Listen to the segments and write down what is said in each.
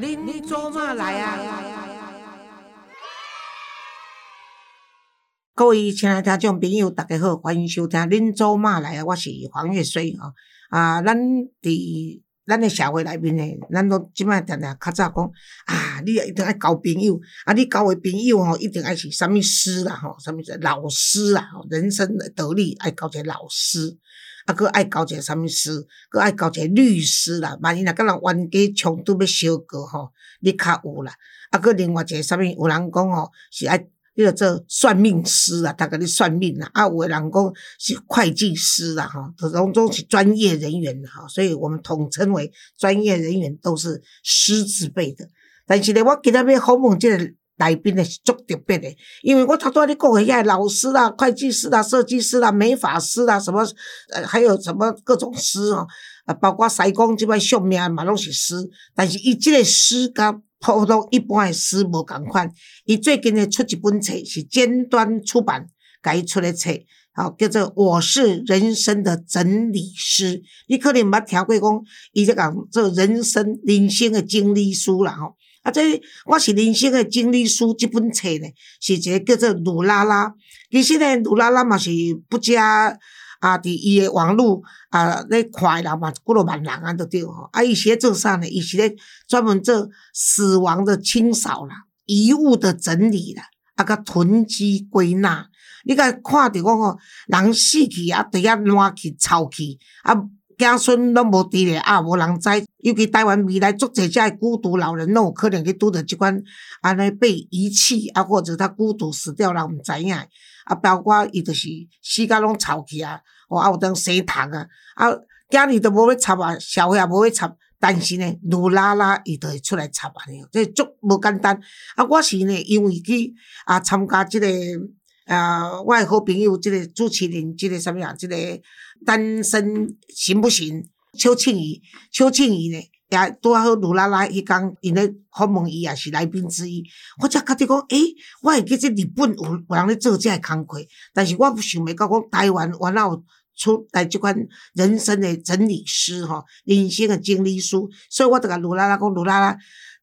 恁做嘛来啊？各位亲爱的听众朋友，大家好，欢迎收听《恁做嘛来啊》，我是黄月水吼。啊，咱伫咱的社会内面诶，咱都即摆定定较早讲啊，你一定爱交朋友，啊，你交的朋友吼，一定爱是啥物师啦吼，啥物老师啦吼，人生的得力爱交一个老师。啊，佮爱交一个啥物师，佮爱交一个律师啦。万一若甲人冤家冲突要相告吼，你较有啦。啊，佮另外一个啥物，有人讲吼是爱迄个做算命师啊，他甲你算命啦。啊，有的人讲是会计师啦，吼，拢总是专业人员哈。所以我们统称为专业人员，都是师字辈的。但是呢，我今仔要访问即个。来宾的是足特别的，因为我头拄仔咧讲诶遐老师啦、会计师啦、设计师啦、美发师啦，什么呃还有什么各种师哦，啊包括西工即摆上名嘛拢是师，但是伊即个师甲普通一般的师无共款，伊最近咧出一本册是尖端出版伊出诶册，好叫做《我是人生的整理师》，你可能捌听过讲，伊在讲做人生人生的经历书啦吼。啊，这我是人生的经历书这本册呢，是一个叫做鲁拉拉。其实呢，鲁拉拉嘛是不加啊，伫伊的网络啊咧看人嘛，几落万人啊都对吼。啊，伊是咧做啥呢？伊是咧专门做死亡的清扫啦、遗物的整理啦，啊个囤积归纳。你甲看着讲吼，人死去啊，伫遐烂去、臭去啊。子孙拢无伫咧，啊，无人知。尤其台湾未来足侪遮孤独老人，拢有可能去拄着即款安尼被遗弃啊，或者他孤独死掉，人毋知影。啊，包括伊就是死甲拢臭去啊，哦，啊有当生虫啊，啊，家己都无要插啊，社会也无要插，但是呢，鲁拉拉伊就会出来插安尼，这足无简单。啊，我是呢，因为去啊参加即个。啊，我的好朋友，即个主持人，即个啥物啊？即个单身行不行？邱庆怡，邱庆怡呢，也拄好鲁拉拉迄工，因咧访问伊也是来宾之一。我才觉得讲，诶，我会记即日本有有人咧做即个工课，但是我不想袂到讲台湾原来有出来即款人生的整理师吼，人生的经历书。所以我就甲鲁拉拉讲，鲁拉拉，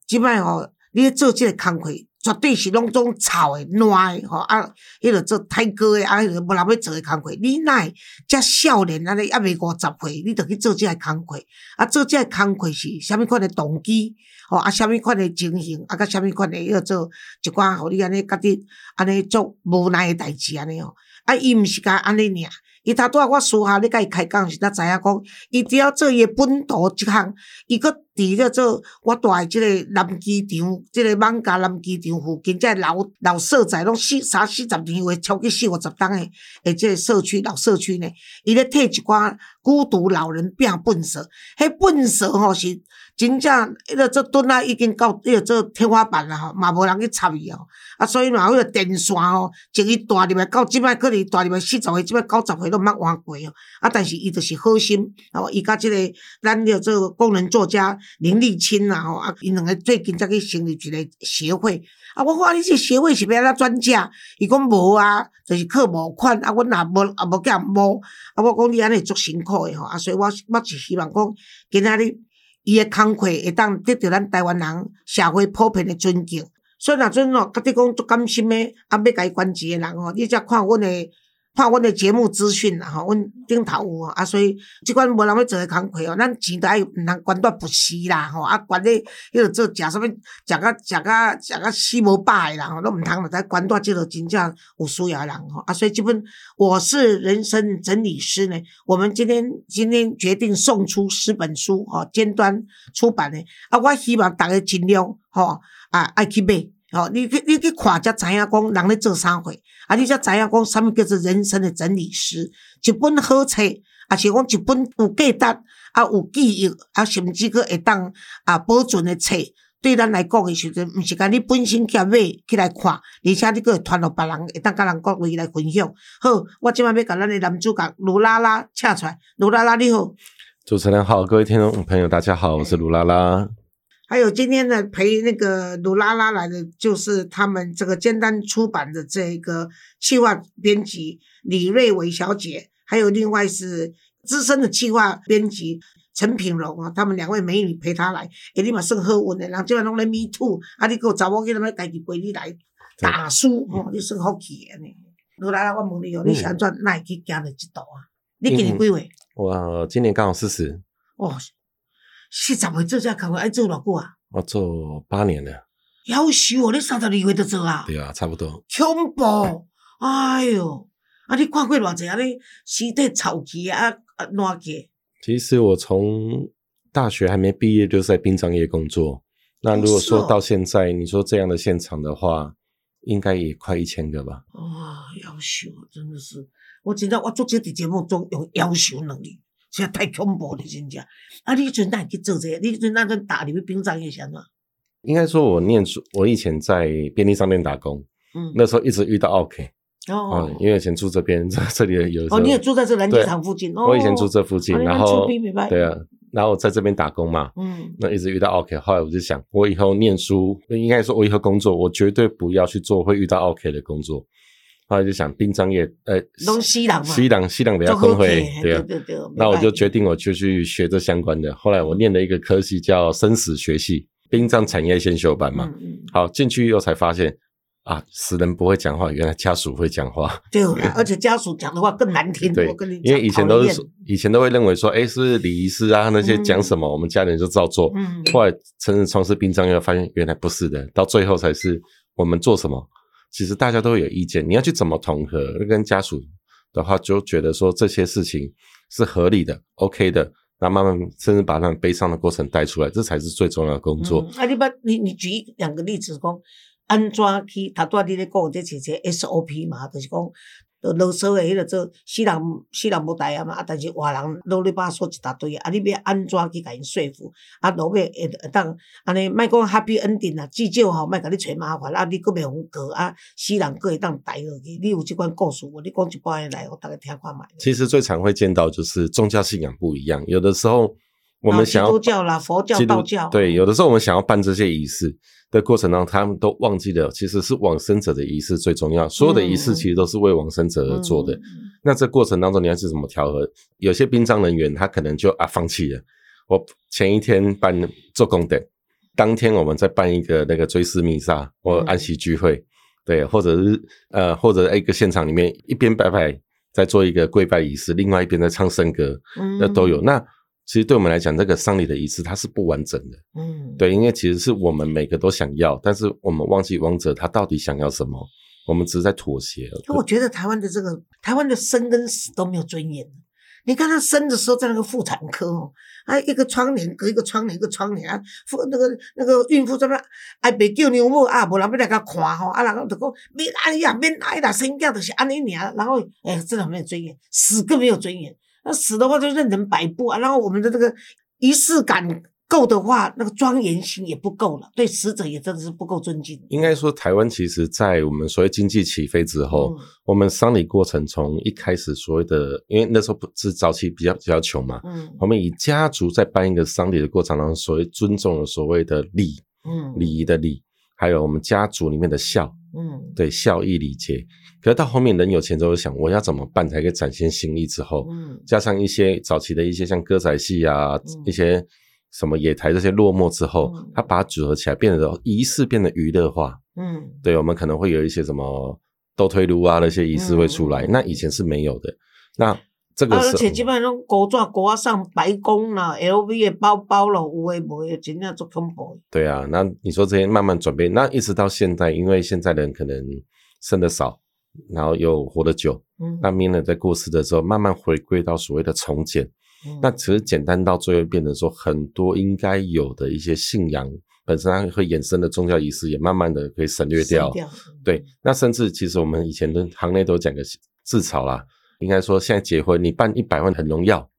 即摆吼，你咧做即个工课。绝对是拢种臭诶、烂诶，吼啊！迄个做太哥诶，啊，迄个无人要做诶工课。你奈遮少年安尼还未五十岁，你着去做遮个工课。啊，做遮个工课是虾米款诶动机？吼啊，虾米款诶情形？啊，甲虾米款诶要做一寡，互你安尼家己安尼做无奈诶代志安尼吼。啊，伊毋是甲安尼尔。伊头拄仔我私下咧甲伊开讲时，才知影讲，伊只要做伊诶本土即项，伊搁伫咧做我住诶即个南机场，即个网咖南机场附近，即个老老社宅，拢四三四十年有诶，超过四五十栋诶，诶，即个社区老社区呢，伊咧替一寡孤独老人拼粪扫，迄粪扫吼是。真正迄个做墩仔已经到迄个做天花板啦吼，嘛无人去插伊哦。啊，所以嘛，迄个电线吼，从伊大入来到即摆，可能大入来四十岁，即摆九十岁都毋捌换过哦。啊，但是伊就是好心，吼，伊甲即个咱叫做工人作家林立清啦吼，啊，因两个最近才去成立一个协会。啊，我看你这协会是要安怎专家？伊讲无啊，就是靠募款。啊，阮也无也无叫人募。啊，我讲你安尼足辛苦诶吼。啊，所以我我是希望讲今仔日。伊诶工课会当得到咱台湾人社会普遍诶尊敬，所以若阵哦，甲你讲足甘心诶，啊，要甲伊关注诶人哦，你则看阮诶。看阮的节目资讯啦吼，阮顶头有，啊，所以即款无人要做诶工课哦，咱钱都爱毋通管到不死啦吼，啊，管咧迄个做食啥物，食甲食甲食甲死无饱诶啦吼，都毋通了再管到即个真正有需要诶人吼，啊，所以即本我是人生整理师呢，我们今天今天决定送出十本书吼，尖端出版的，啊，我希望逐个尽量吼啊爱去买。哦，你去你去看才知影讲人咧做啥货，啊，你才知影讲啥物叫做人生的整理师。一本好册，啊是讲一本有价值，啊有记忆，啊甚至佫会当啊保存的册，对咱来讲的时阵，毋是讲你本身去买起来看，而且你佫会传互别人，会当甲人各位来分享。好，我即摆要甲咱的男主角卢拉拉请出来，卢拉拉你好。主持人好，各位听众朋友大家好，我是卢拉拉。还有今天呢，陪那个鲁拉拉来的，就是他们这个尖端出版的这个企划编辑李瑞伟小姐，还有另外是资深的企划编辑陈品荣啊，他们两位美女陪他来，哎，你嘛算好运的，人即晚拢咧 me too，啊，你个查某囡仔要家己陪你来打输，吼，你算福气的呢。如来啦，我问你哦，你是安怎哪会去行到这度啊？你今年几岁？我今年刚好四十。哦，四十岁做这工作爱做偌久啊？我做八年了。夭寿哦，你三十二岁就做啊？对啊，差不多。恐怖！哎哟，啊，你看过偌济啊？你尸体臭气啊啊烂去。其实我从大学还没毕业就在殡葬业工作。那如果说到现在，你说这样的现场的话，应该也快一千个吧？哇，夭寿真的是，我知道我做这个节目中用夭寿能力，实在太恐怖了，真正。啊，你阵哪去做这個？你阵那阵打入殡葬业先嘛？应该说，我念书，我以前在便利商店打工，嗯，那时候一直遇到 OK。哦，因为以前住这边，这 这里有哦，你也住在这篮球场附近哦。我以前住这附近，然后对啊，然后在这边打工嘛，嗯，那一直遇到 OK。后来我就想，我以后念书，应该说，我以后工作，我绝对不要去做会遇到 OK 的工作。后来就想殡葬业，呃，东西朗嘛，西朗西朗比较工会，对啊，对对。那我就决定，我就去学这相关的。后来我念了一个科系叫生死学系，殡葬产业先修班嘛。嗯嗯。好，进去以后才发现。啊，死人不会讲话，原来家属会讲话。对，而且家属讲的话更难听。对，因为以前都是以前都会认为说，哎，是礼仪师啊，那些讲什么，我们家人就照做。嗯。后来真正从事殡葬业，发现原来不是的，到最后才是我们做什么，其实大家都有意见。你要去怎么统合，跟家属的话，就觉得说这些事情是合理的，OK 的，那慢慢甚至把他们悲伤的过程带出来，这才是最重要的工作。啊，你把你你举两个例子讲。安怎去？他到底在讲，这姐姐 SOP 嘛，就是讲，啰嗦诶，迄个做死人死人无代啊嘛，啊，但是活人啰里吧嗦一大堆啊，你要安怎去甲因说服？啊，落尾会会当安尼，莫讲 Happy Ending 啊，至少吼莫甲你找麻烦，啊，你搁袂互过啊，死人搁会当待落去。你有即款故事无？你讲一半来，我大家听看觅。其实最常会见到就是宗教信仰不一样，有的时候我们想要基督教啦、佛教、道教，对，有的时候我们想要办这些仪式。的过程当中，他们都忘记了，其实是往生者的仪式最重要。所有的仪式其实都是为往生者而做的。那这过程当中，你要是怎么调和？有些殡葬人员他可能就啊放弃了。我前一天办做功德，当天我们再办一个那个追思弥撒或安息聚会，对，或者是呃或者一个现场里面一边拜拜在做一个跪拜仪式，另外一边在唱圣歌，那都有那。其实对我们来讲，这个丧礼的仪式它是不完整的。嗯，对，因为其实是我们每个都想要，但是我们忘记王者他到底想要什么，我们只是在妥协。我觉得台湾的这个台湾的生跟死都没有尊严。你看他生的时候在那个妇产科哦，啊一个窗帘隔一个窗帘一个窗帘啊，妇那个那个孕妇在那哎别叫牛母啊，无人要来甲看吼，啊然后就讲免哎呀免哎啦，生囝就是安尼尔，然后哎真的没有尊严，死更没有尊严。那死的话就任人摆布啊，然后我们的这个仪式感够的话，那个庄严性也不够了，对死者也真的是不够尊敬。应该说，台湾其实，在我们所谓经济起飞之后，我们丧礼过程从一开始所谓的，因为那时候不是早期比较比较穷嘛，嗯，我们以家族在办一个丧礼的过程当中，所谓尊重的所谓的礼，嗯，礼仪的礼，还有我们家族里面的孝，嗯，对，孝义礼节。可是到后面人有钱之后想我要怎么办才可以展现心意之后，嗯，加上一些早期的一些像歌仔戏啊，一些什么野台这些落寞之后，他把它组合起来，变得仪式变得娱乐化，嗯，对，我们可能会有一些什么斗推炉啊那些仪式会出来，那以前是没有的。那这个而且基本上国抓国上白宫啦，LV 的包包了，有诶无诶，真正做恐怖。对啊，那你说这些慢慢转变，那一直到现在，因为现在人可能生的少。然后又活得久，嗯，那明人在过世的时候，慢慢回归到所谓的重建，那其实简单到最后变成说，很多应该有的一些信仰本身它会衍生的宗教仪式，也慢慢的可以省略掉。对，那甚至其实我们以前的行内都讲个自嘲啦，应该说现在结婚你办一百万很荣耀，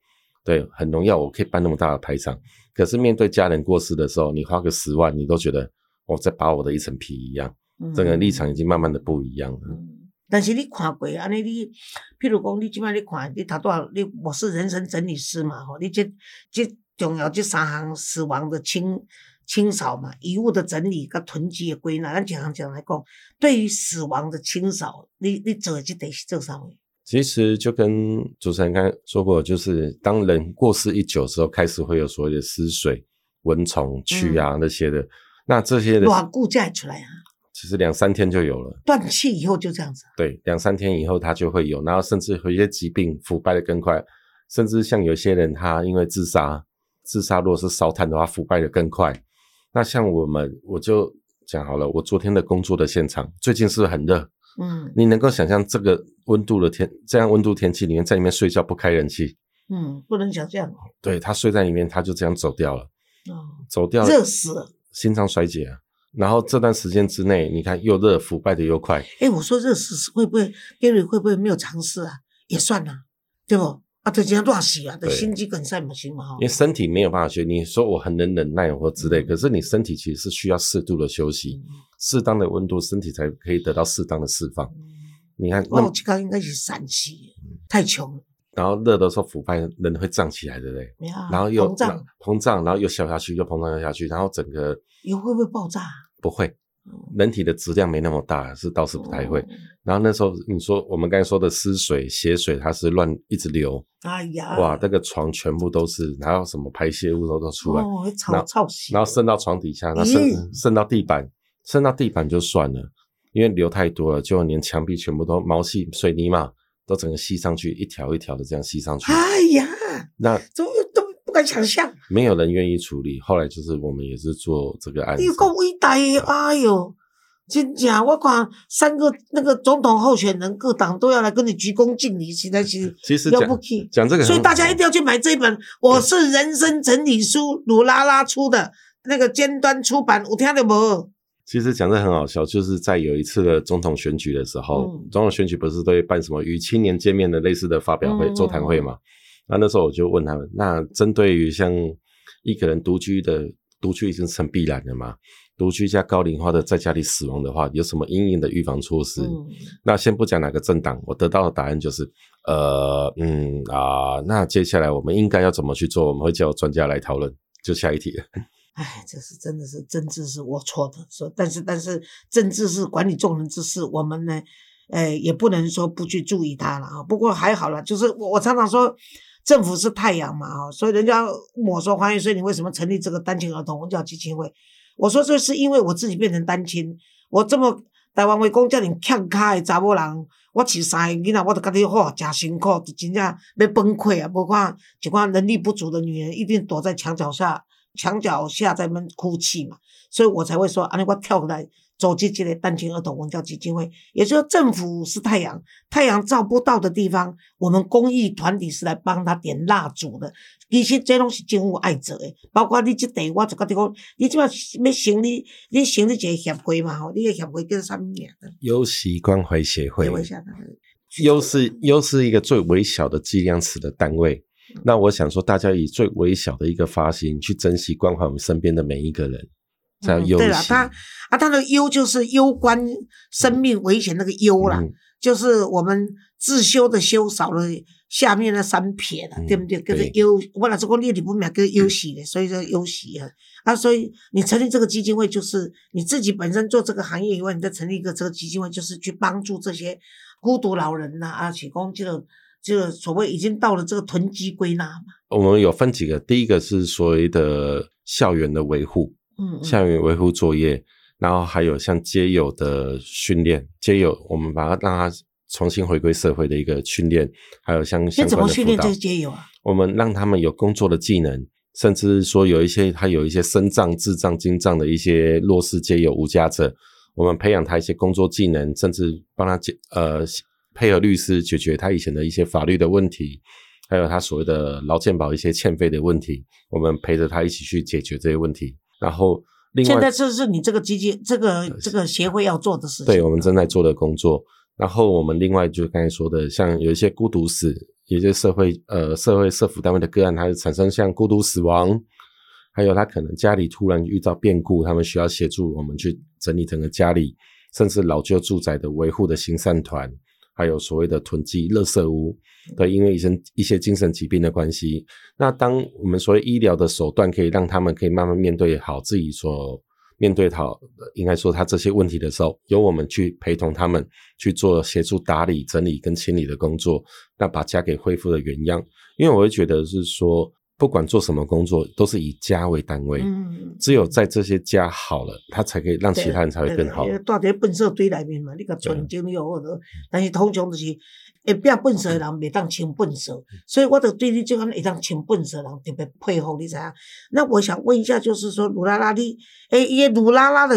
对，很荣耀，我可以办那么大的排场，可是面对家人过世的时候，你花个十万，你都觉得我在扒我的一层皮一样，整个立场已经慢慢的不一样了。但是你看过安尼，你譬如讲，你即摆你看，你头拄啊，你我是人生整理师嘛，吼，你这这重要这三项死亡的清清扫嘛，遗物的整理跟囤积的归纳，咱常常讲来讲，对于死亡的清扫，你你做这得是做啥物？其实就跟主持人刚才说过，就是当人过世一久之后，开始会有所谓的湿水、蚊虫、蛆啊那些的。那这些的软固再出来啊，其实两三天就有了。断气以后就这样子。对，两三天以后它就会有，然后甚至有一些疾病腐败的更快，甚至像有些人他因为自杀，自杀如果是烧炭的话，腐败的更快。那像我们，我就讲好了，我昨天的工作的现场最近是不是很热？嗯，你能够想象这个温度的天，这样温度天气里面在里面睡觉不开冷气？嗯，不能想象。对他睡在里面，他就这样走掉了。哦，走掉，热死了，心脏衰竭啊。然后这段时间之内，你看又热，腐败的又快。哎，我说热死会不会？Gary 会不会没有尝试啊？也算啊，对不？啊，这这样乱死啊，对心肌梗塞嘛，行嘛哈。因为身体没有办法学，你说我很能忍耐或之类，可是你身体其实是需要适度的休息，适当的温度，身体才可以得到适当的释放。你看，那这个应该是陕西，太穷了。然后热的时候腐败，人会胀起来，对不对？然后又膨胀，膨胀，然后又消下去，又膨胀又下去，然后整个油会不会爆炸？不会。人体的质量没那么大，是倒是不太会。然后那时候你说我们刚才说的湿水、血水，它是乱一直流。哎呀，哇，那个床全部都是，然后什么排泄物都都出来，然后然后渗到床底下，那渗渗到地板，渗到地板就算了，因为流太多了，就连墙壁全部都毛细水泥嘛，都整个吸上去，一条一条的这样吸上去。哎呀，那怎么敢想象，没有人愿意处理。后来就是我们也是做这个案子。你够伟大耶！哎呦。真假？我看三个那个总统候选人，各党都要来跟你鞠躬敬礼，实在是其实了不起。讲这个，所以大家一定要去买这本《我是人生整理书》，鲁拉拉出的那个尖端出版，我听到没？其实讲这很好笑，就是在有一次的总统选举的时候，总统选举不是都会办什么与青年见面的类似的发表会、座谈会嘛？那那时候我就问他们，那针对于像一个人独居的，独居已经成必然的嘛？独居加高龄化的在家里死亡的话，有什么阴影的预防措施？那先不讲哪个政党，我得到的答案就是，呃，嗯啊，那接下来我们应该要怎么去做？我们会叫专家来讨论。就下一题。哎，这是真的是政治是我错的，说但是但是政治是管理众人之事，我们呢，呃，也不能说不去注意它了啊。不过还好了，就是我我常常说，政府是太阳嘛啊，所以人家问我说黄玉，所以你为什么成立这个单亲儿童文教基金会？我说这是因为我自己变成单亲，我这么台湾话讲，叫你欠卡的查某人，我饲三个囡仔，我都家己好，真辛苦，真正要崩溃啊！不管一款能力不足的女人，一定躲在墙角下，墙角下在那哭泣嘛，所以我才会说，安尼我跳过来。走进这类单亲儿童文教基金会，也就是政府是太阳，太阳照不到的地方，我们公益团体是来帮他点蜡烛的。其实这拢是政府爱做的，包括你这地，我就觉得讲，你即摆要成立，你成立一个协会嘛吼，你个协会叫啥名？优习关怀协会。优是优是一个最微小的计量词的单位。那我想说，大家以最微小的一个发心去珍惜关怀我们身边的每一个人。对了，他啊，他的忧就是攸关生命危险那个忧啦，就是我们自修的修少了下面那三撇了，对不对？跟着忧，我老是讲列里不秒跟忧喜的，所以说忧喜啊啊，所以你成立这个基金会，就是你自己本身做这个行业以外，你再成立一个这个基金会，就是去帮助这些孤独老人呐啊，提供这个这个所谓已经到了这个囤积归纳嘛。我们有分几个，第一个是所谓的校园的维护。嗯，校园维护作业，然后还有像街友的训练，街友我们把它让他重新回归社会的一个训练，还有像相关的训练这些街友啊？我们让他们有工作的技能，甚至说有一些他有一些身障、智障、精障的一些弱势街友无家者，我们培养他一些工作技能，甚至帮他解呃配合律师解决他以前的一些法律的问题，还有他所谓的劳健保一些欠费的问题，我们陪着他一起去解决这些问题。然后，另外，现在这是你这个基金、这个这个协会要做的事情。对，我们正在做的工作。然后，我们另外就刚才说的，像有一些孤独死，有些社会呃社会社服单位的个案，它产生像孤独死亡，还有他可能家里突然遇到变故，他们需要协助我们去整理整个家里，甚至老旧住宅的维护的行善团。还有所谓的囤积垃圾屋，对，因为一些一些精神疾病的关系，那当我们所谓医疗的手段可以让他们可以慢慢面对好自己所面对好，应该说他这些问题的时候，由我们去陪同他们去做协助打理、整理跟清理的工作，那把家给恢复的原样。因为我会觉得是说。不管做什么工作，都是以家为单位。嗯，只有在这些家好了，他才可以让其他人才会更好。住在粪扫堆里面嘛，你个纯净又好多。但是通常就是会变粪扫的人未当清粪扫，所以我就对你这款会当清粪扫人特别佩服，你知影？那我想问一下，就是说鲁拉拉，你诶，伊鲁拉拉的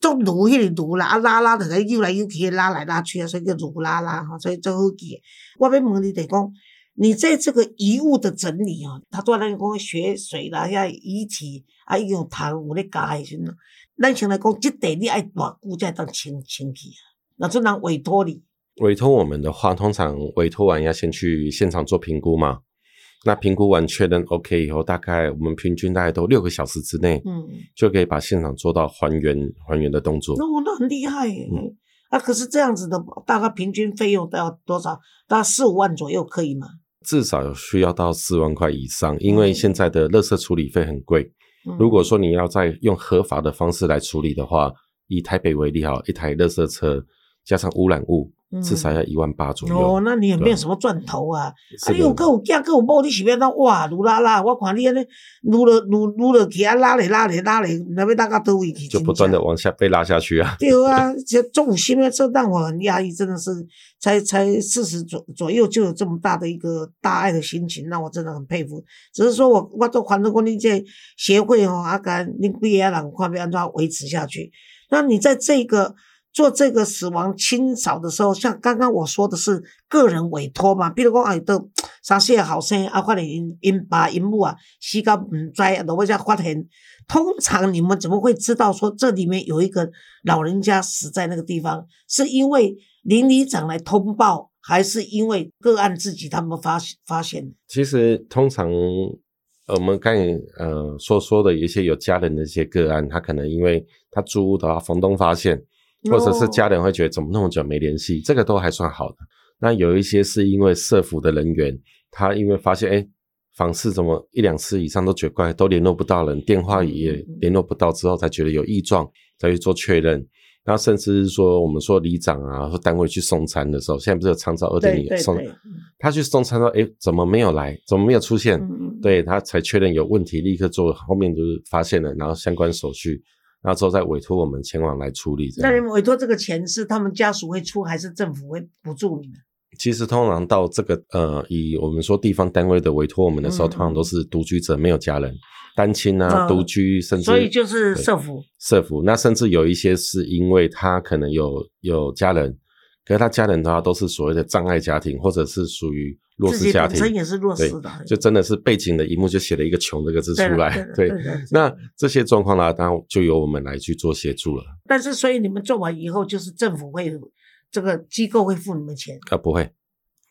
做鲁迄个鲁啦，啊拉拉的在游来游去，拉来拉去啊，所以叫鲁拉拉哈，所以做好记。我要问你，就讲。你在这个遗物的整理啊，他做那个讲血水啦，遐遗体啊，已经有痰有咧加的时阵，咱先来讲，这地你爱偌久才当清清去啊？那这人委托你？委托我们的话，通常委托完要先去现场做评估嘛。那评估完确认 OK 以后，大概我们平均大概都六个小时之内，嗯，就可以把现场做到还原还原的动作。那那很厉害耶！啊，可是这样子的，大概平均费用都要多少？大概四五万左右，可以吗？至少需要到四万块以上，因为现在的垃圾处理费很贵。如果说你要再用合法的方式来处理的话，以台北为例哈，一台垃圾车加上污染物。至少要一万八左右。哦，那你也没有什么赚头啊！啊，你有够有价，够有某，你是要当哇，撸拉拉！我看你安尼撸了撸撸了去啊，拉来拉来拉来，那边大家都会去。就不断的往下被拉下去啊！对啊，这中午心呢，这让我很压抑，真的是才才四十左左右就有这么大的一个大爱的心情，让我真的很佩服。只是说我我做环州公益这协会哦，阿甘，你不也要让看要安怎维持下去？那你在这个。做这个死亡清扫的时候，像刚刚我说的是个人委托嘛，比如讲哎，都三四个后生啊，发现因因爸因母啊死到唔知，然后才发现。通常你们怎么会知道说这里面有一个老人家死在那个地方？是因为邻里长来通报，还是因为个案自己他们发发现？其实通常我们刚呃所说的一些有家人的一些个案，他可能因为他租屋的话，房东发现。或者是家人会觉得怎么那么久没联系，这个都还算好的。那有一些是因为社服的人员，他因为发现哎，房事怎么一两次以上都觉得怪，都联络不到人，电话也联络不到，之后才觉得有异状，才去做确认。然后甚至是说，我们说里长啊或单位去送餐的时候，现在不是有长照二点零送，他去送餐说哎，怎么没有来，怎么没有出现？对他才确认有问题，立刻做后面就是发现了，然后相关手续。然后之后再委托我们前往来处理。那你们委托这个钱是他们家属会出，还是政府会补助你们？其实通常到这个呃，以我们说地方单位的委托我们的时候，通常都是独居者没有家人，单亲啊，独居，甚至所以就是社福。社福，那甚至有一些是因为他可能有有家人，可是他家人的话都是所谓的障碍家庭，或者是属于。弱势家庭，本身也是弱势的，就真的是背景的一幕就写了一个“穷”这个字出来。对，那这些状况呢，当然就由我们来去做协助了。但是，所以你们做完以后，就是政府会这个机构会付你们钱？啊，不会，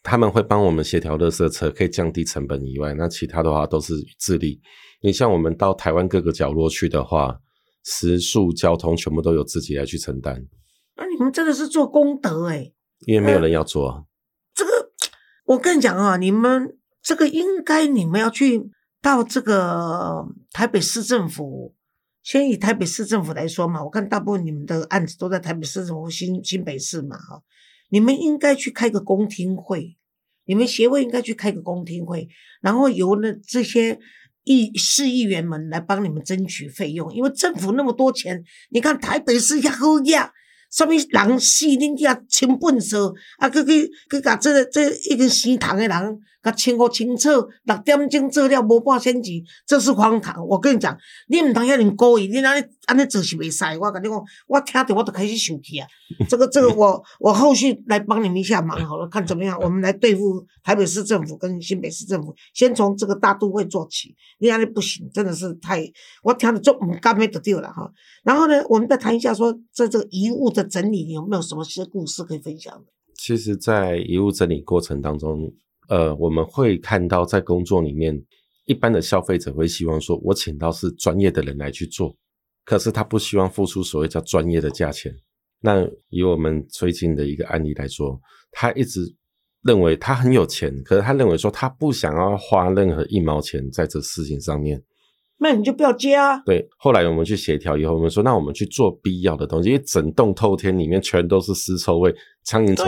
他们会帮我们协调热色车，可以降低成本以外，那其他的话都是自力。你像我们到台湾各个角落去的话，食宿、交通全部都由自己来去承担。那你们真的是做功德哎，因为没有人要做。这个我跟你讲啊，你们这个应该你们要去到这个台北市政府，先以台北市政府来说嘛，我看大部分你们的案子都在台北市政府新新北市嘛，哈，你们应该去开个公听会，你们协会应该去开个公听会，然后由那这些议市议员们来帮你们争取费用，因为政府那么多钱，你看台北市也好呀。什么人死，恁去啊清粪扫，啊，去去去，甲这个这已经生虫的人。甲清好清楚，六点钟做了无半仙钱，这是荒唐。我跟你讲，你毋通遐尼故意，你安尼安尼做是袂使。我甲你讲，我听着我都开始生气啊！这个 这个，我我后续来帮你们一下忙好了，看怎么样，我们来对付台北市政府跟新北市政府，先从这个大都会做起。你安尼不行，真的是太，我听着就唔甘咩得掉了哈。然后呢，我们再谈一下说，在这个遗物的整理，有没有什么些故事可以分享的？其实，在遗物整理过程当中。呃，我们会看到在工作里面，一般的消费者会希望说，我请到是专业的人来去做，可是他不希望付出所谓叫专业的价钱。那以我们最近的一个案例来说，他一直认为他很有钱，可是他认为说他不想要花任何一毛钱在这事情上面。那你就不要接啊。对，后来我们去协调以后，我们说那我们去做必要的东西，因为整栋透天里面全都是尸臭味，苍蝇从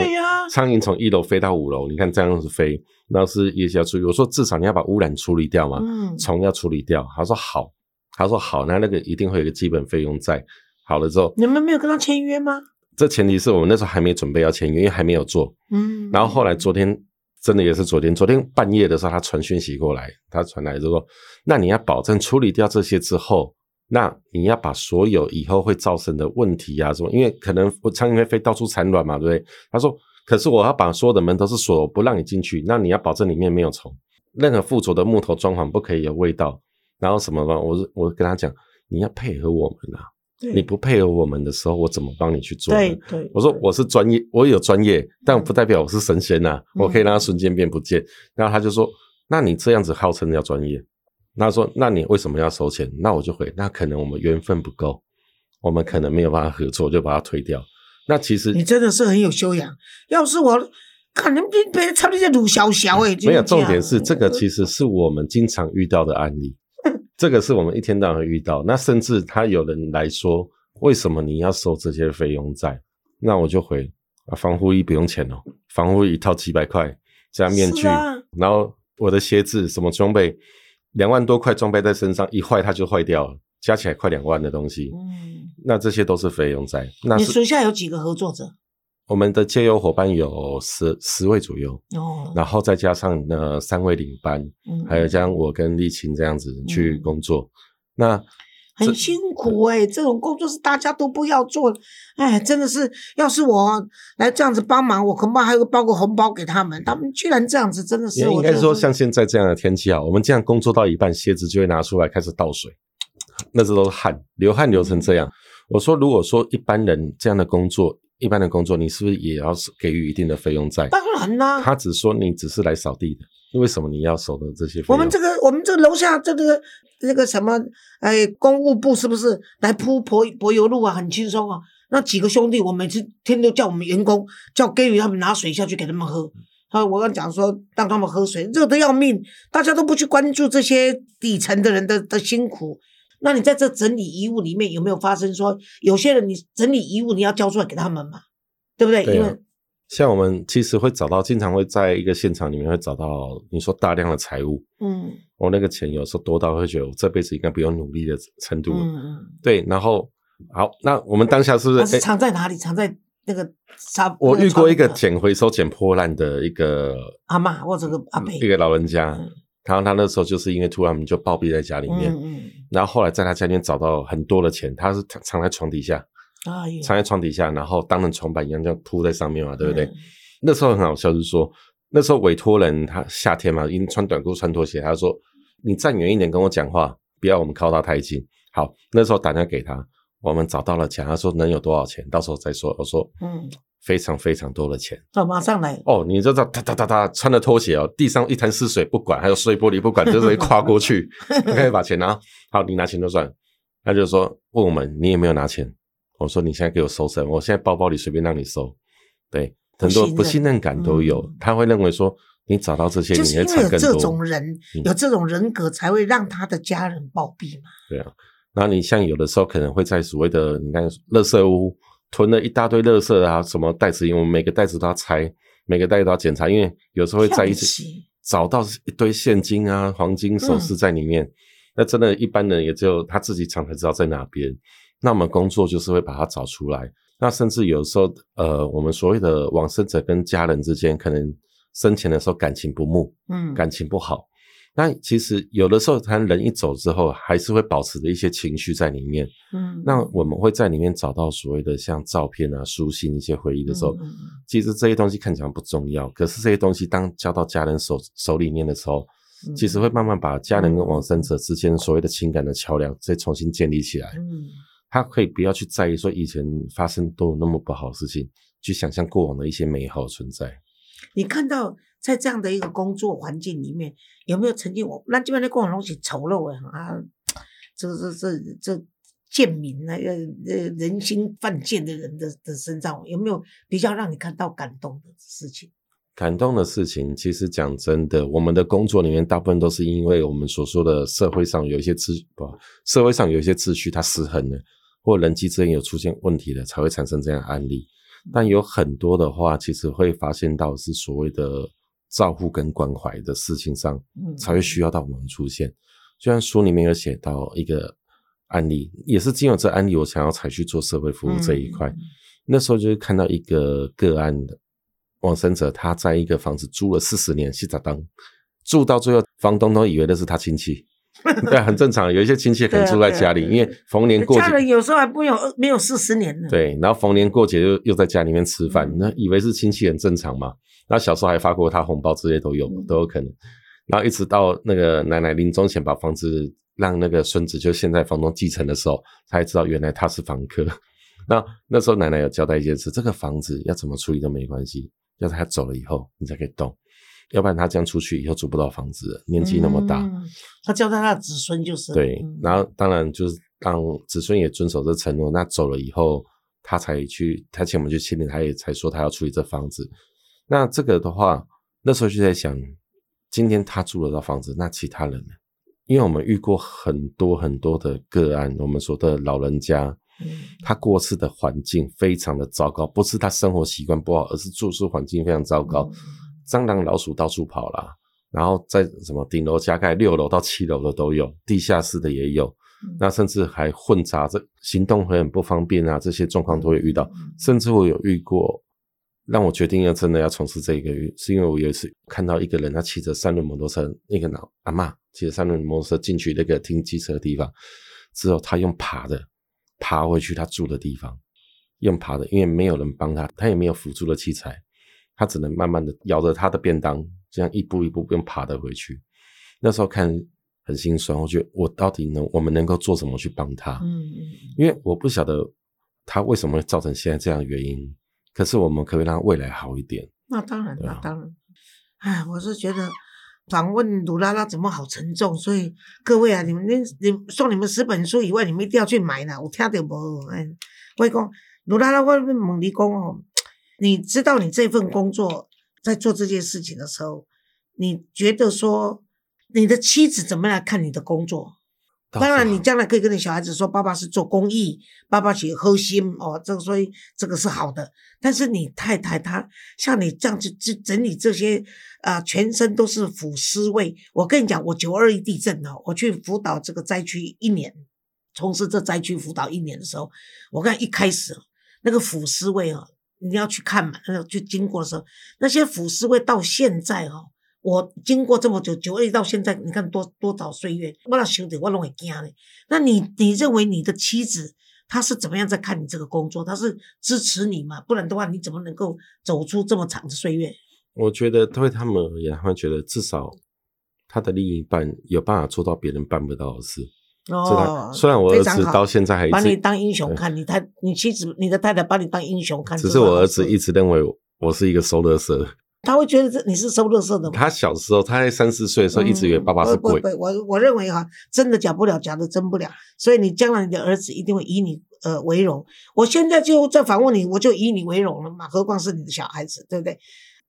苍蝇从一楼飞到五楼，你看这样子飞，那是也是要处理。我说至少你要把污染处理掉嘛，虫要处理掉。他说好，他说好，那那个一定会有一个基本费用在。好了之后，你们没有跟他签约吗？这前提是我们那时候还没准备要签约，因为还没有做。嗯，然后后来昨天。真的也是昨天，昨天半夜的时候，他传讯息过来，他传来说：“那你要保证处理掉这些之后，那你要把所有以后会造成的问题啊，什么？因为可能苍蝇会飞到处产卵嘛，对不对？”他说：“可是我要把所有的门都是锁，不让你进去。那你要保证里面没有虫，任何附着的木头装潢不可以有味道，然后什么吧？我我跟他讲，你要配合我们啊。”你不配合我们的时候，我怎么帮你去做？对对，我说我是专业，我有专业，但不代表我是神仙呐。我可以让他瞬间变不见。然后他就说：“那你这样子号称要专业？”那说：“那你为什么要收钱？”那我就回：“那可能我们缘分不够，我们可能没有办法合作，就把它推掉。”那其实你真的是很有修养。要是我可能被被差那些鲁小小哎，没有重点是这个，其实是我们经常遇到的案例。这个是我们一天到晚遇到，那甚至他有人来说，为什么你要收这些费用在？那我就回啊，防护衣不用钱哦，防护衣一套几百块，加面具，然后我的鞋子什么装备，两万多块装备在身上，一坏它就坏掉了，加起来快两万的东西，嗯，那这些都是费用在。那你手下有几个合作者？我们的借优伙伴有十十位左右，哦，然后再加上那三位领班，嗯，还有加上我跟丽琴这样子去工作，那很辛苦哎，这种工作是大家都不要做，哎，真的是，要是我来这样子帮忙，我恐怕还会包个红包给他们，他们居然这样子，真的是，应该说像现在这样的天气啊，我们这样工作到一半，鞋子就会拿出来开始倒水，那时都是汗，流汗流成这样。我说，如果说一般人这样的工作。一般的工作，你是不是也要给予一定的费用在？当然啦。他只说你只是来扫地的，为什么你要收的这些费用？我们这个，我们这楼下这个那个什么，哎，公务部是不是来铺柏柏油路啊？很轻松啊。那几个兄弟，我每次天都叫我们员工叫给予他们拿水下去给他们喝。他我刚讲说让他们喝水，热得要命，大家都不去关注这些底层的人的的辛苦。那你在这整理遗物里面有没有发生说有些人你整理遗物你要交出来给他们嘛，对不对？因为像我们其实会找到，经常会在一个现场里面会找到你说大量的财物，嗯，我那个钱有时候多到会觉得我这辈子应该不用努力的程度，嗯嗯，对。然后好，那我们当下是不是藏在哪里？藏在那个沙？我遇过一个捡回收捡破烂的一个阿妈或者个阿伯，一个老人家。然后他那时候就是因为突然我们就暴毙在家里面，然后后来在他家里面找到很多的钱，他是藏藏在床底下，藏在床底下，然后当成床板一样这样铺在上面嘛，对不对？那时候很好笑，就是说那时候委托人他夏天嘛，因为穿短裤穿拖鞋，他说你站远一点跟我讲话，不要我们靠他太近。好，那时候打电话给他，我们找到了钱，他说能有多少钱，到时候再说。我说嗯。非常非常多的钱，哦，马上来哦！你知道，哒哒哒哒，穿着拖鞋哦，地上一滩湿水不管，还有碎玻璃不管，就是跨过去，可以把钱拿。好，你拿钱就算。他就说问我们，你有没有拿钱？我说你现在给我收身，我现在包包里随便让你收。对，很多不信任感都有，他会认为说你找到这些，就是因为有这种人，有这种人格，才会让他的家人暴毙嘛。对啊，然后你像有的时候可能会在所谓的你看，垃圾屋。囤了一大堆垃圾啊，什么袋子？因为我们每个袋子都要拆，每个袋子都要检查，因为有时候会在一起找到一堆现金啊、黄金首饰在里面。那真的，一般人也只有他自己常才知道在哪边。那我们工作就是会把它找出来。那甚至有时候，呃，我们所谓的往生者跟家人之间，可能生前的时候感情不睦，嗯，感情不好。那其实有的时候，他人一走之后，还是会保持着一些情绪在里面。嗯，那我们会在里面找到所谓的像照片啊、书信一些回忆的时候，其实这些东西看起来不重要，可是这些东西当交到家人手手里面的时候，其实会慢慢把家人跟往生者之间所谓的情感的桥梁再重新建立起来。嗯，他可以不要去在意说以前发生都有那么不好的事情，去想象过往的一些美好存在。你看到。在这样的一个工作环境里面，有没有曾经我那基本上过往东西丑陋啊？这这这这贱民那，呃呃人心犯贱的人的的身上，有没有比较让你看到感动的事情？感动的事情，其实讲真的，我们的工作里面大部分都是因为我们所说的社会上有一些秩不，社会上有一些秩序它失衡了，或人际之间有出现问题了，才会产生这样案例。但有很多的话，其实会发现到是所谓的照顾跟关怀的事情上，才会需要到我们出现。就像书里面有写到一个案例，也是经由这案例，我想要才去做社会服务这一块。那时候就是看到一个个案的。往生者他在一个房子租了四十年，洗澡当住到最后，房东都以为那是他亲戚，对，很正常。有一些亲戚可能住在家里，因为逢年过节，家人有时候还不有没有四十年呢。对，然后逢年过节又又在家里面吃饭，那以为是亲戚很正常嘛。那小时候还发过他红包，这些都有都有可能。然后一直到那个奶奶临终前把房子让那个孙子，就现在房东继承的时候，才知道原来他是房客。那那时候奶奶有交代一件事：这个房子要怎么处理都没关系。要他走了以后，你才可以动，要不然他这样出去以后租不到房子，年纪那么大。他交代他的子孙就是。对，然后当然就是让子孙也遵守这承诺。那走了以后，他才去，他请我们去签领，他也才说他要处理这房子。那这个的话，那时候就在想，今天他住了到房子，那其他人呢？因为我们遇过很多很多的个案，我们说的老人家。他过世的环境非常的糟糕，不是他生活习惯不好，而是住宿环境非常糟糕，蟑螂老鼠到处跑啦，然后在什么顶楼加盖六楼到七楼的都有，地下室的也有，那甚至还混杂着，行动会很不方便啊，这些状况都会遇到，甚至我有遇过，让我决定要真的要从事这个，是因为我有一次看到一个人，他骑着三轮摩托车，那个老阿妈骑着三轮摩托车进去那个停机车的地方，之后他用爬的。爬回去他住的地方，用爬的，因为没有人帮他，他也没有辅助的器材，他只能慢慢的咬着他的便当，这样一步一步用爬的回去。那时候看很心酸，我觉得我到底能，我们能够做什么去帮他？嗯嗯。因为我不晓得他为什么会造成现在这样的原因，可是我们可不可以让他未来好一点。那当然，那当然。哎，我是觉得。访问鲁拉拉怎么好沉重？所以各位啊，你们你你送你们十本书以外，你们一定要去买呢。我听到无？哎，我讲鲁拉拉，我问你讲哦，你知道你这份工作在做这件事情的时候，你觉得说你的妻子怎么来看你的工作？当然，你将来可以跟你小孩子说，爸爸是做公益，爸爸去核心哦，这个所以这个是好的。但是你太太她像你这样子整整理这些啊，全身都是腐尸味。我跟你讲，我九二一地震哦，我去辅导这个灾区一年，从事这灾区辅导一年的时候，我看一开始那个腐尸味啊，你要去看嘛，那个去经过的时候，那些腐尸味到现在哈。我经过这么久，九二到现在，你看多多少岁月，我那兄弟我拢会惊嘞。那你你认为你的妻子她是怎么样在看你这个工作？她是支持你嘛？不然的话，你怎么能够走出这么长的岁月？我觉得对他们而言，他们觉得至少他的另一半有办法做到别人办不到的事。哦，虽然我儿子到现在还把你当英雄看，你太你妻子你的太太把你当英雄看，只是我儿子一直认为我是一个收乐色。他会觉得这你是收乐色的吗？他小时候，他在三四岁的时候，一直以为爸爸是鬼。我我认为哈，真的假不了，假的真不了。所以你将来你的儿子一定会以你呃为荣。我现在就在反问你，我就以你为荣了嘛，何况是你的小孩子，对不对？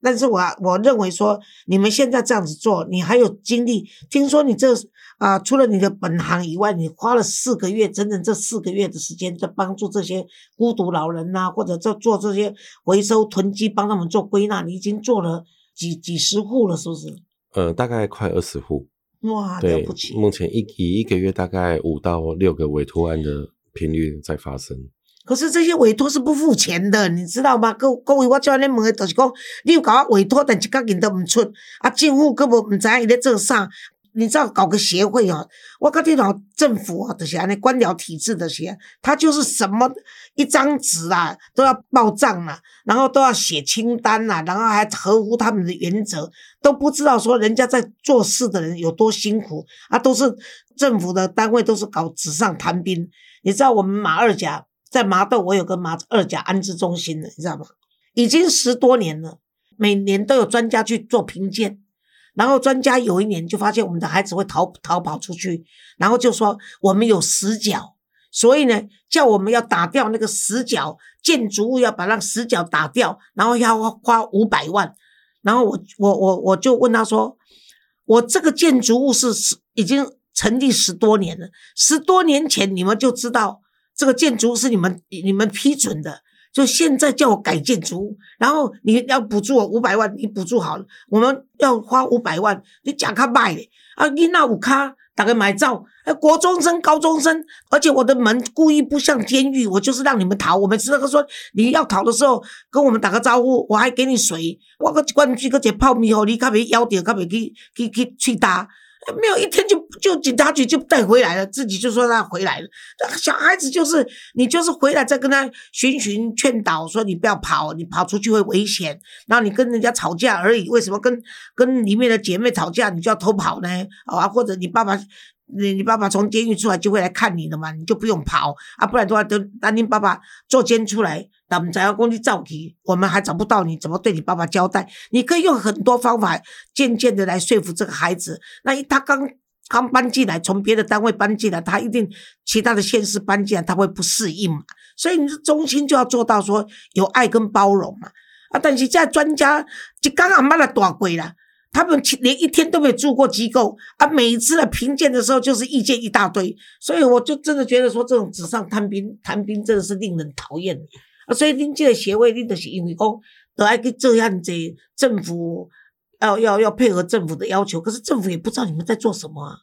但是我我认为说，你们现在这样子做，你还有精力。听说你这啊，除了你的本行以外，你花了四个月，整整这四个月的时间，在帮助这些孤独老人呐，或者在做这些回收囤积，帮他们做归纳。你已经做了几几十户了，是不是？呃，大概快二十户。哇，了不起！目前一以一个月大概五到六个委托案的频率在发生。可是这些委托是不付钱的，你知道吗？各各位，我叫你问的，就是讲，你有搞我委托，但一角银都唔出，啊，政府根本唔知伊咧做啥。你知道搞个协会哦，我跟你讲政府啊，这些安尼官僚体制的些，他就是什么一张纸啊都要报账啊，然后都要写清单啊，然后还合乎他们的原则，都不知道说人家在做事的人有多辛苦啊，都是政府的单位，都是搞纸上谈兵。你知道我们马二甲。在麻豆，我有个马二甲安置中心的，你知道吗？已经十多年了，每年都有专家去做评鉴，然后专家有一年就发现我们的孩子会逃逃跑出去，然后就说我们有死角，所以呢，叫我们要打掉那个死角建筑物，要把那死角打掉，然后要花五百万。然后我我我我就问他说，我这个建筑物是十已经成立十多年了，十多年前你们就知道这个建筑是你们你们批准的。就现在叫我改建筑，然后你要补助我五百万，你补助好了，我们要花五百万，你假卡卖的啊？你那五卡打个买照，哎，国中生、高中生，而且我的门故意不像监狱，我就是让你们逃。我们知道他说你要逃的时候跟我们打个招呼，我还给你水，我个关机个只泡面哦，你卡别咬掉，卡别去去去去打。没有一天就就警察局就带回来了，自己就说他回来了。小孩子就是你就是回来再跟他循循劝导，说你不要跑，你跑出去会危险。然后你跟人家吵架而已，为什么跟跟里面的姐妹吵架你就要偷跑呢？啊，或者你爸爸。你你爸爸从监狱出来就会来看你的嘛，你就不用跑啊，不然的话等等你爸爸坐监出来，咱们才要工地造题，我们还找不到你，怎么对你爸爸交代？你可以用很多方法渐渐的来说服这个孩子。那他刚刚搬进来，从别的单位搬进来，他一定其他的县市搬进来，他会不适应嘛。所以你的中心就要做到说有爱跟包容嘛。啊，但是在专家就刚刚把他大鬼了。他们连一天都没有住过机构啊！每一次的评鉴的时候，就是意见一大堆，所以我就真的觉得说，这种纸上谈兵，谈兵真的是令人讨厌啊！所以您这个协会，您就是因为讲都爱去这样子，政府要要要配合政府的要求，可是政府也不知道你们在做什么啊！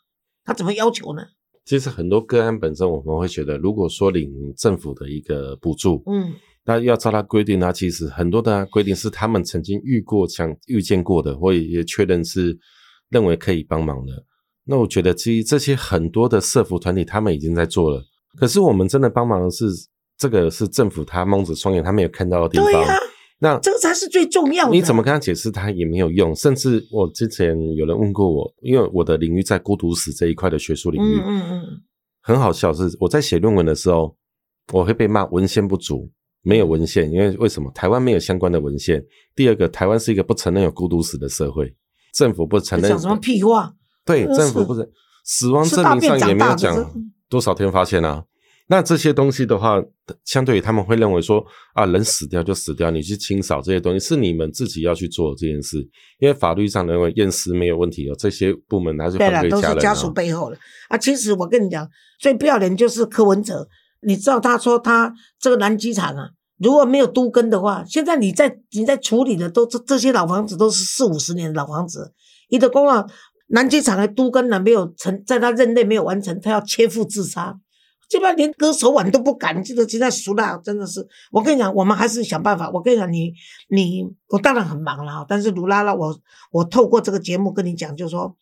他怎么要求呢？其实很多个案本身，我们会觉得，如果说领政府的一个补助，嗯。那要照他规定他？其实很多的规定是他们曾经遇过、想遇见过的，或也确认是认为可以帮忙的。那我觉得，其实这些很多的社服团体他们已经在做了。可是我们真的帮忙的是这个是政府他蒙着双眼，他没有看到的地方。对那这个才是最重要的。你怎么跟他解释，他也没有用。甚至我之前有人问过我，因为我的领域在孤独死这一块的学术领域，嗯嗯嗯，很好笑是我在写论文的时候，我会被骂文献不足。没有文献，因为为什么台湾没有相关的文献？第二个，台湾是一个不承认有孤独死的社会，政府不承认。讲什么屁话？对，政府不是死亡证明上也没有讲多少天发现啊。那这些东西的话，相对于他们会认为说啊，人死掉就死掉，你去清扫这些东西是你们自己要去做这件事，因为法律上认为验尸没有问题哦，这些部门还是反对家人。都是家属背后的啊。其实我跟你讲，最不要脸就是柯文哲。你知道他说他这个南机场啊，如果没有都根的话，现在你在你在处理的都这这些老房子都是四五十年的老房子。你的公啊，南机场的都根呢没有成，在他任内没有完成，他要切腹自杀，基本上连割手腕都不敢。这个现在熟了，真的是。我跟你讲，我们还是想办法。我跟你讲，你你我当然很忙了，但是卢拉拉，我我透过这个节目跟你讲，就是说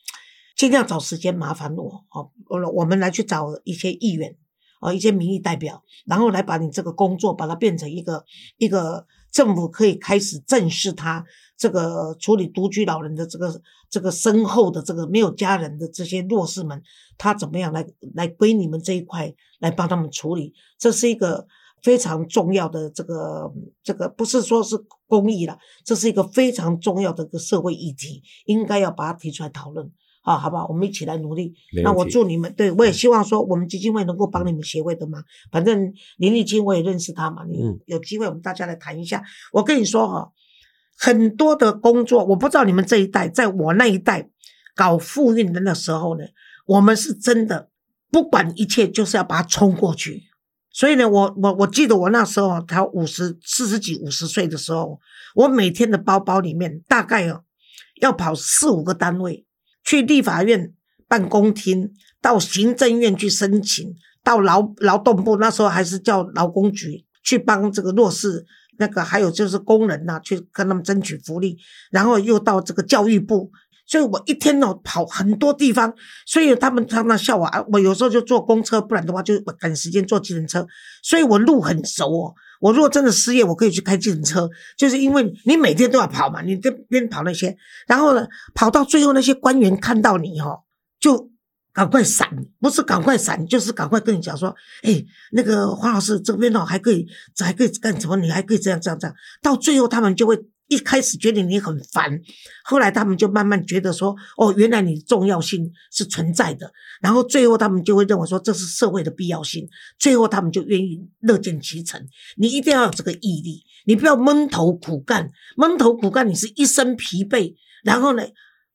尽量找时间麻烦我哦，我我们来去找一些议员。啊，一些民意代表，然后来把你这个工作，把它变成一个一个政府可以开始正视它这个处理独居老人的这个这个身后的这个没有家人的这些弱势们，他怎么样来来归你们这一块来帮他们处理？这是一个非常重要的这个这个不是说是公益了，这是一个非常重要的一个社会议题，应该要把它提出来讨论。啊，好不好？我们一起来努力。那我祝你们，对我也希望说，我们基金会能够帮你们协会的忙。反正林立清我也认识他嘛，你有机会我们大家来谈一下。我跟你说哈，很多的工作，我不知道你们这一代，在我那一代搞复运的那时候呢，我们是真的不管一切，就是要把它冲过去。所以呢，我我我记得我那时候他五十四十几五十岁的时候，我每天的包包里面大概要跑四五个单位。去立法院办公厅，到行政院去申请，到劳劳动部那时候还是叫劳工局去帮这个弱势那个，还有就是工人呐，去跟他们争取福利，然后又到这个教育部，所以我一天哦跑很多地方，所以他们他们笑我啊，我有时候就坐公车，不然的话就赶时间坐计程车，所以我路很熟哦。我如果真的失业，我可以去开自行车，就是因为你每天都要跑嘛，你这边跑那些，然后呢，跑到最后那些官员看到你哈，就赶快闪，不是赶快闪，就是赶快跟你讲说，哎，那个黄老师这边哦还可以，还可以干什么？你还可以这样这样这样，到最后他们就会一开始觉得你很烦，后来他们就慢慢觉得说，哦，原来你的重要性是存在的，然后最后他们就会认为说这是社会的必要性，最后他们就愿意乐见其成。你一定要有这个毅力，你不要闷头苦干，闷头苦干你是一身疲惫，然后呢，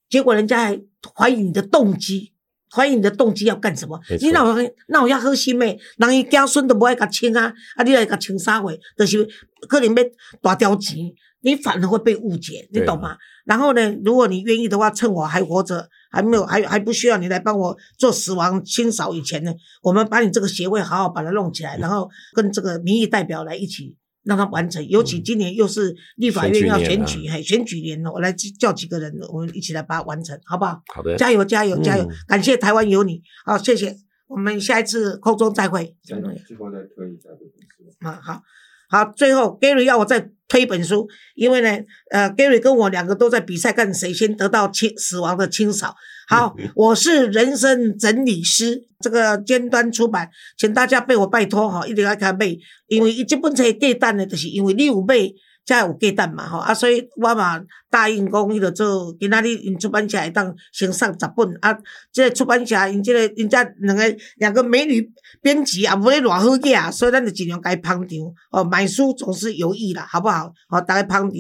结果人家还怀疑你的动机。怀疑你的动机要干什么？你那我那我要好心诶，人伊子孙都不爱甲亲啊，啊，你来甲清啥货？就是可能要大条钱，你反而会被误解，你懂吗？然后呢，如果你愿意的话，趁我还活着，还没有还还不需要你来帮我做死亡清扫以前呢，我们把你这个协会好好把它弄起来，然后跟这个民意代表来一起。让他完成，尤其今年又是立法院要选举，嘿，选举年了，我来叫几个人，我们一起来把它完成，好不好？好的，加油，加油，加油！感谢台湾有你，好，谢谢，我们下一次空中再会。最后再推一下这本书。啊，好。好，最后 Gary 要我再推一本书，因为呢，呃，Gary 跟我两个都在比赛，看谁先得到清死亡的清扫。好，我是人生整理师，这个尖端出版，请大家被我拜托哈，一定要看背，因为这本册价单的，就是因为你有背。才有鸡蛋嘛吼，啊，所以我嘛答应讲，伊着做今仔日因出版社会当先送十本，啊，即个出版社因即个因遮两个两个美女编辑也无咧偌好价，所以咱就尽量甲伊捧场，哦，买书总是有益啦，好不好？哦，大家捧场，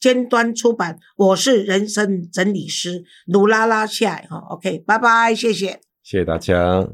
尖端出版，我是人生整理师，鲁拉拉下，哈，OK，拜拜，谢谢，谢谢大家。